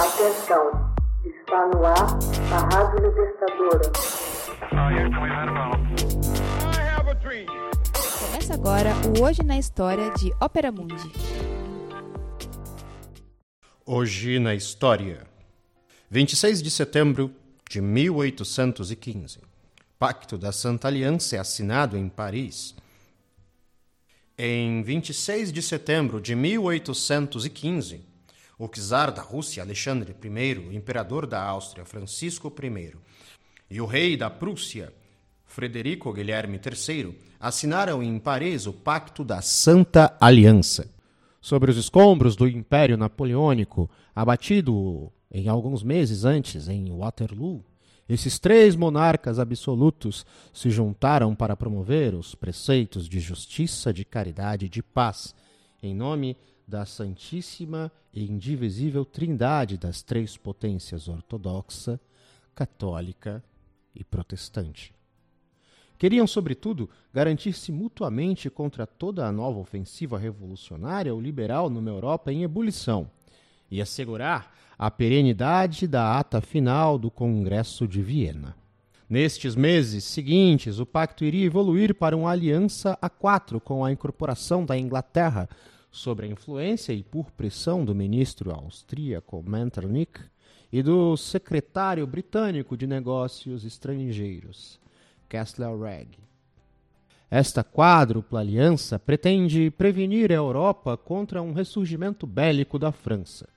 Atenção, está no ar a Rádio Libertadora. Começa agora o Hoje na História de Ópera Mundi. Hoje na História. 26 de setembro de 1815. Pacto da Santa Aliança é assinado em Paris. Em 26 de setembro de 1815, o czar da Rússia Alexandre I, o imperador da Áustria Francisco I e o rei da Prússia Frederico Guilherme III assinaram em Paris o Pacto da Santa Aliança. Sobre os escombros do Império Napoleônico, abatido em alguns meses antes em Waterloo, esses três monarcas absolutos se juntaram para promover os preceitos de justiça, de caridade e de paz, em nome da Santíssima e Indivisível Trindade das três potências ortodoxa, católica e protestante. Queriam, sobretudo, garantir-se mutuamente contra toda a nova ofensiva revolucionária ou liberal numa Europa em ebulição e assegurar a perenidade da ata final do Congresso de Viena. Nestes meses seguintes, o pacto iria evoluir para uma aliança a quatro com a incorporação da Inglaterra sob a influência e por pressão do ministro austríaco Metternich e do secretário britânico de negócios estrangeiros, Kessler Ragg. Esta quádrupla aliança pretende prevenir a Europa contra um ressurgimento bélico da França.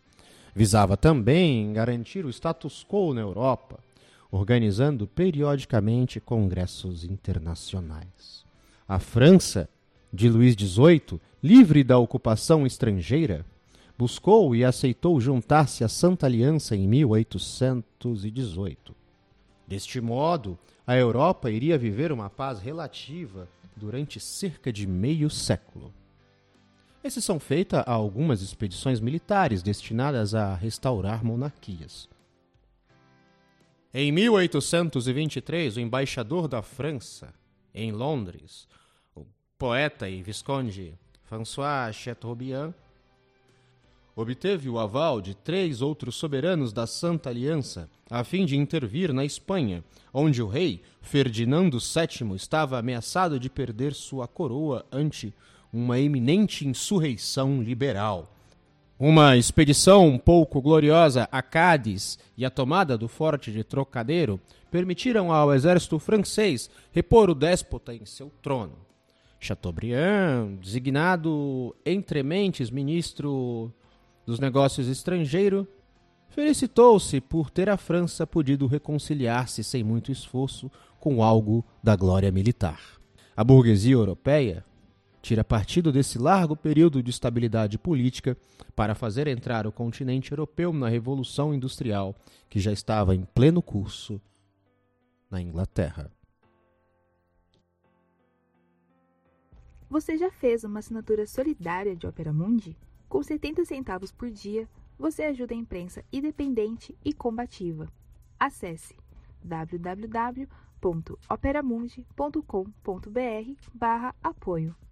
Visava também garantir o status quo na Europa, organizando periodicamente congressos internacionais. A França de Luís XVIII, livre da ocupação estrangeira, buscou e aceitou juntar-se à Santa Aliança em 1818. Deste modo, a Europa iria viver uma paz relativa durante cerca de meio século. Exceção feita a algumas expedições militares destinadas a restaurar monarquias. Em 1823, o embaixador da França, em Londres, poeta e visconde François Chateaubriand, obteve o aval de três outros soberanos da Santa Aliança a fim de intervir na Espanha, onde o rei Ferdinando VII estava ameaçado de perder sua coroa ante uma eminente insurreição liberal. Uma expedição pouco gloriosa a Cádiz e a tomada do forte de Trocadeiro permitiram ao exército francês repor o déspota em seu trono. Chateaubriand, designado entre mentes ministro dos Negócios Estrangeiros, felicitou-se por ter a França podido reconciliar-se sem muito esforço com algo da glória militar. A burguesia europeia tira partido desse largo período de estabilidade política para fazer entrar o continente europeu na Revolução Industrial, que já estava em pleno curso na Inglaterra. Você já fez uma assinatura solidária de Opera Mundi? Com 70 centavos por dia, você ajuda a imprensa independente e combativa. Acesse www.operamundi.com.br/apoio.